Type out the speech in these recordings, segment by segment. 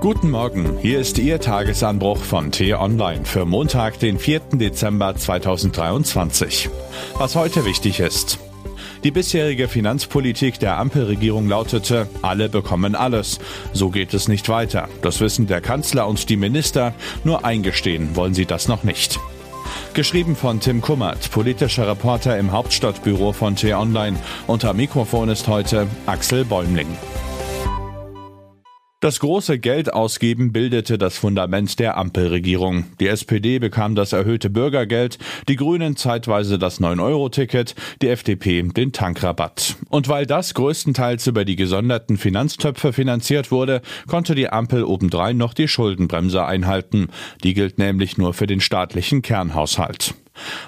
Guten Morgen, hier ist Ihr Tagesanbruch von T-Online für Montag, den 4. Dezember 2023. Was heute wichtig ist. Die bisherige Finanzpolitik der Ampelregierung lautete, alle bekommen alles. So geht es nicht weiter. Das wissen der Kanzler und die Minister, nur eingestehen wollen sie das noch nicht. Geschrieben von Tim Kummert, politischer Reporter im Hauptstadtbüro von T-Online. Unter Mikrofon ist heute Axel Bäumling. Das große Geldausgeben bildete das Fundament der Ampelregierung. Die SPD bekam das erhöhte Bürgergeld, die Grünen zeitweise das 9-Euro-Ticket, die FDP den Tankrabatt. Und weil das größtenteils über die gesonderten Finanztöpfe finanziert wurde, konnte die Ampel obendrein noch die Schuldenbremse einhalten. Die gilt nämlich nur für den staatlichen Kernhaushalt.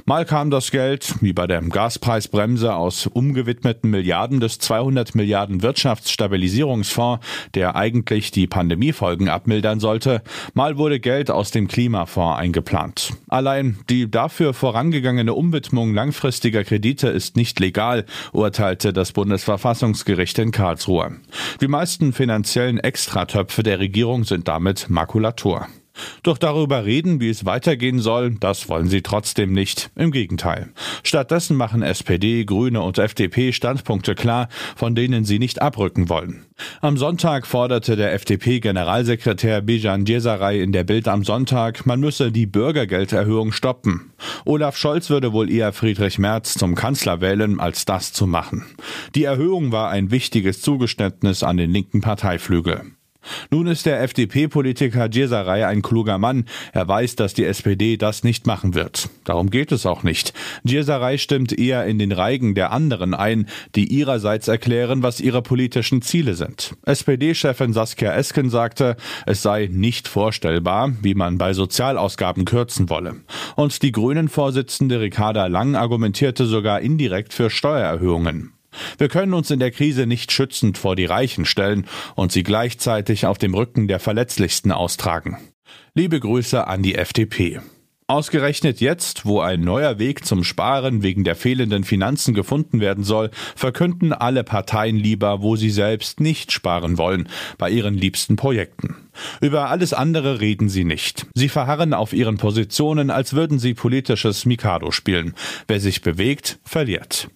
Mal kam das Geld, wie bei der Gaspreisbremse, aus umgewidmeten Milliarden des 200 Milliarden Wirtschaftsstabilisierungsfonds, der eigentlich die Pandemiefolgen abmildern sollte. Mal wurde Geld aus dem Klimafonds eingeplant. Allein die dafür vorangegangene Umwidmung langfristiger Kredite ist nicht legal, urteilte das Bundesverfassungsgericht in Karlsruhe. Die meisten finanziellen Extratöpfe der Regierung sind damit Makulatur. Doch darüber reden, wie es weitergehen soll, das wollen sie trotzdem nicht. Im Gegenteil. Stattdessen machen SPD, Grüne und FDP Standpunkte klar, von denen sie nicht abrücken wollen. Am Sonntag forderte der FDP-Generalsekretär Bijan Djesaray in der Bild am Sonntag, man müsse die Bürgergelderhöhung stoppen. Olaf Scholz würde wohl eher Friedrich Merz zum Kanzler wählen, als das zu machen. Die Erhöhung war ein wichtiges Zugeständnis an den linken Parteiflügel. Nun ist der FDP-Politiker Djesaray ein kluger Mann. Er weiß, dass die SPD das nicht machen wird. Darum geht es auch nicht. Djesaray stimmt eher in den Reigen der anderen ein, die ihrerseits erklären, was ihre politischen Ziele sind. SPD-Chefin Saskia Esken sagte, es sei nicht vorstellbar, wie man bei Sozialausgaben kürzen wolle. Und die Grünen-Vorsitzende Ricarda Lang argumentierte sogar indirekt für Steuererhöhungen. Wir können uns in der Krise nicht schützend vor die Reichen stellen und sie gleichzeitig auf dem Rücken der Verletzlichsten austragen. Liebe Grüße an die FDP. Ausgerechnet jetzt, wo ein neuer Weg zum Sparen wegen der fehlenden Finanzen gefunden werden soll, verkünden alle Parteien lieber, wo sie selbst nicht sparen wollen, bei ihren liebsten Projekten. Über alles andere reden sie nicht. Sie verharren auf ihren Positionen, als würden sie politisches Mikado spielen. Wer sich bewegt, verliert.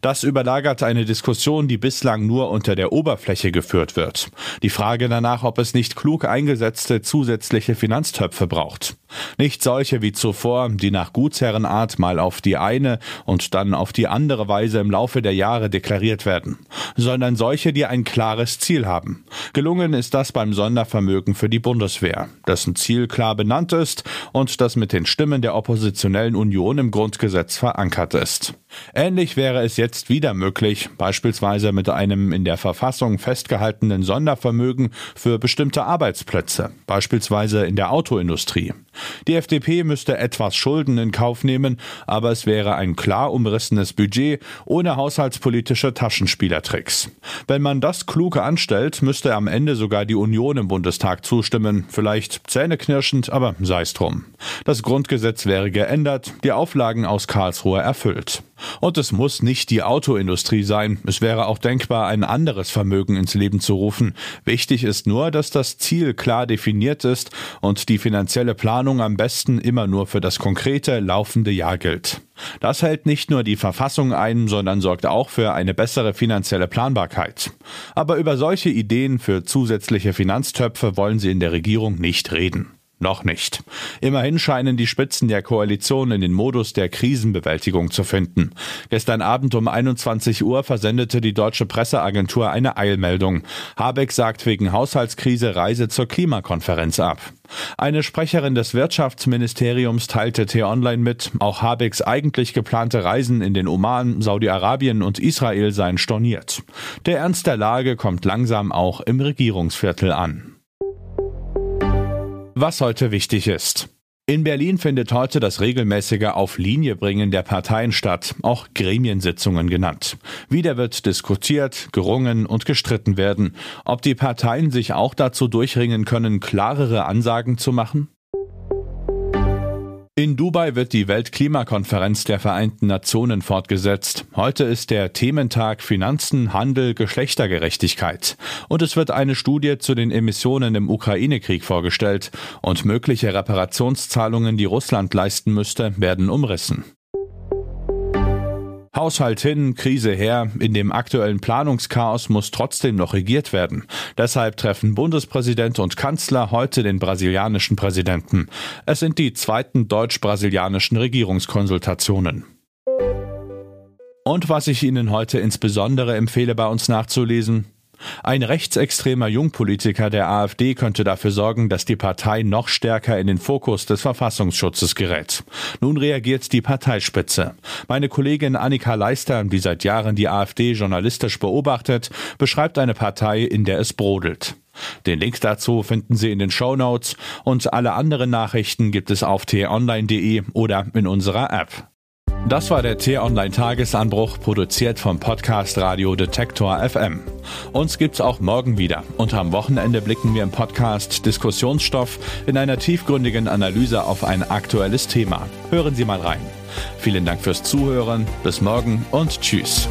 Das überlagert eine Diskussion, die bislang nur unter der Oberfläche geführt wird. Die Frage danach, ob es nicht klug eingesetzte zusätzliche Finanztöpfe braucht. Nicht solche wie zuvor, die nach Gutsherrenart mal auf die eine und dann auf die andere Weise im Laufe der Jahre deklariert werden, sondern solche, die ein klares Ziel haben. Gelungen ist das beim Sondervermögen für die Bundeswehr, dessen Ziel klar benannt ist und das mit den Stimmen der oppositionellen Union im Grundgesetz verankert ist. Ähnlich wäre es jetzt wieder möglich, beispielsweise mit einem in der Verfassung festgehaltenen Sondervermögen für bestimmte Arbeitsplätze, beispielsweise in der Autoindustrie. Die FDP müsste etwas Schulden in Kauf nehmen, aber es wäre ein klar umrissenes Budget ohne haushaltspolitische Taschenspielertricks. Wenn man das klug anstellt, müsste am Ende sogar die Union im Bundestag zustimmen, vielleicht zähneknirschend, aber sei es drum. Das Grundgesetz wäre geändert, die Auflagen aus Karlsruhe erfüllt. Und es muss nicht die Autoindustrie sein. Es wäre auch denkbar, ein anderes Vermögen ins Leben zu rufen. Wichtig ist nur, dass das Ziel klar definiert ist und die finanzielle Planung am besten immer nur für das konkrete laufende Jahr gilt. Das hält nicht nur die Verfassung ein, sondern sorgt auch für eine bessere finanzielle Planbarkeit. Aber über solche Ideen für zusätzliche Finanztöpfe wollen sie in der Regierung nicht reden. Noch nicht. Immerhin scheinen die Spitzen der Koalition in den Modus der Krisenbewältigung zu finden. Gestern Abend um 21 Uhr versendete die deutsche Presseagentur eine Eilmeldung. Habeck sagt wegen Haushaltskrise Reise zur Klimakonferenz ab. Eine Sprecherin des Wirtschaftsministeriums teilte T-Online mit, auch Habecks eigentlich geplante Reisen in den Oman, Saudi-Arabien und Israel seien storniert. Der Ernst der Lage kommt langsam auch im Regierungsviertel an. Was heute wichtig ist. In Berlin findet heute das regelmäßige Auf Linie bringen der Parteien statt, auch Gremiensitzungen genannt. Wieder wird diskutiert, gerungen und gestritten werden, ob die Parteien sich auch dazu durchringen können, klarere Ansagen zu machen? In Dubai wird die Weltklimakonferenz der Vereinten Nationen fortgesetzt. Heute ist der Thementag Finanzen, Handel, Geschlechtergerechtigkeit. Und es wird eine Studie zu den Emissionen im Ukraine-Krieg vorgestellt. Und mögliche Reparationszahlungen, die Russland leisten müsste, werden umrissen. Haushalt hin, Krise her, in dem aktuellen Planungschaos muss trotzdem noch regiert werden. Deshalb treffen Bundespräsident und Kanzler heute den brasilianischen Präsidenten. Es sind die zweiten deutsch-brasilianischen Regierungskonsultationen. Und was ich Ihnen heute insbesondere empfehle, bei uns nachzulesen, ein rechtsextremer Jungpolitiker der AfD könnte dafür sorgen, dass die Partei noch stärker in den Fokus des Verfassungsschutzes gerät. Nun reagiert die Parteispitze. Meine Kollegin Annika Leister, die seit Jahren die AfD journalistisch beobachtet, beschreibt eine Partei, in der es brodelt. Den Link dazu finden Sie in den Show Notes und alle anderen Nachrichten gibt es auf t-online.de oder in unserer App. Das war der T-Online-Tagesanbruch, produziert vom Podcast Radio Detektor FM. Uns gibt's auch morgen wieder. Und am Wochenende blicken wir im Podcast Diskussionsstoff in einer tiefgründigen Analyse auf ein aktuelles Thema. Hören Sie mal rein. Vielen Dank fürs Zuhören. Bis morgen und tschüss.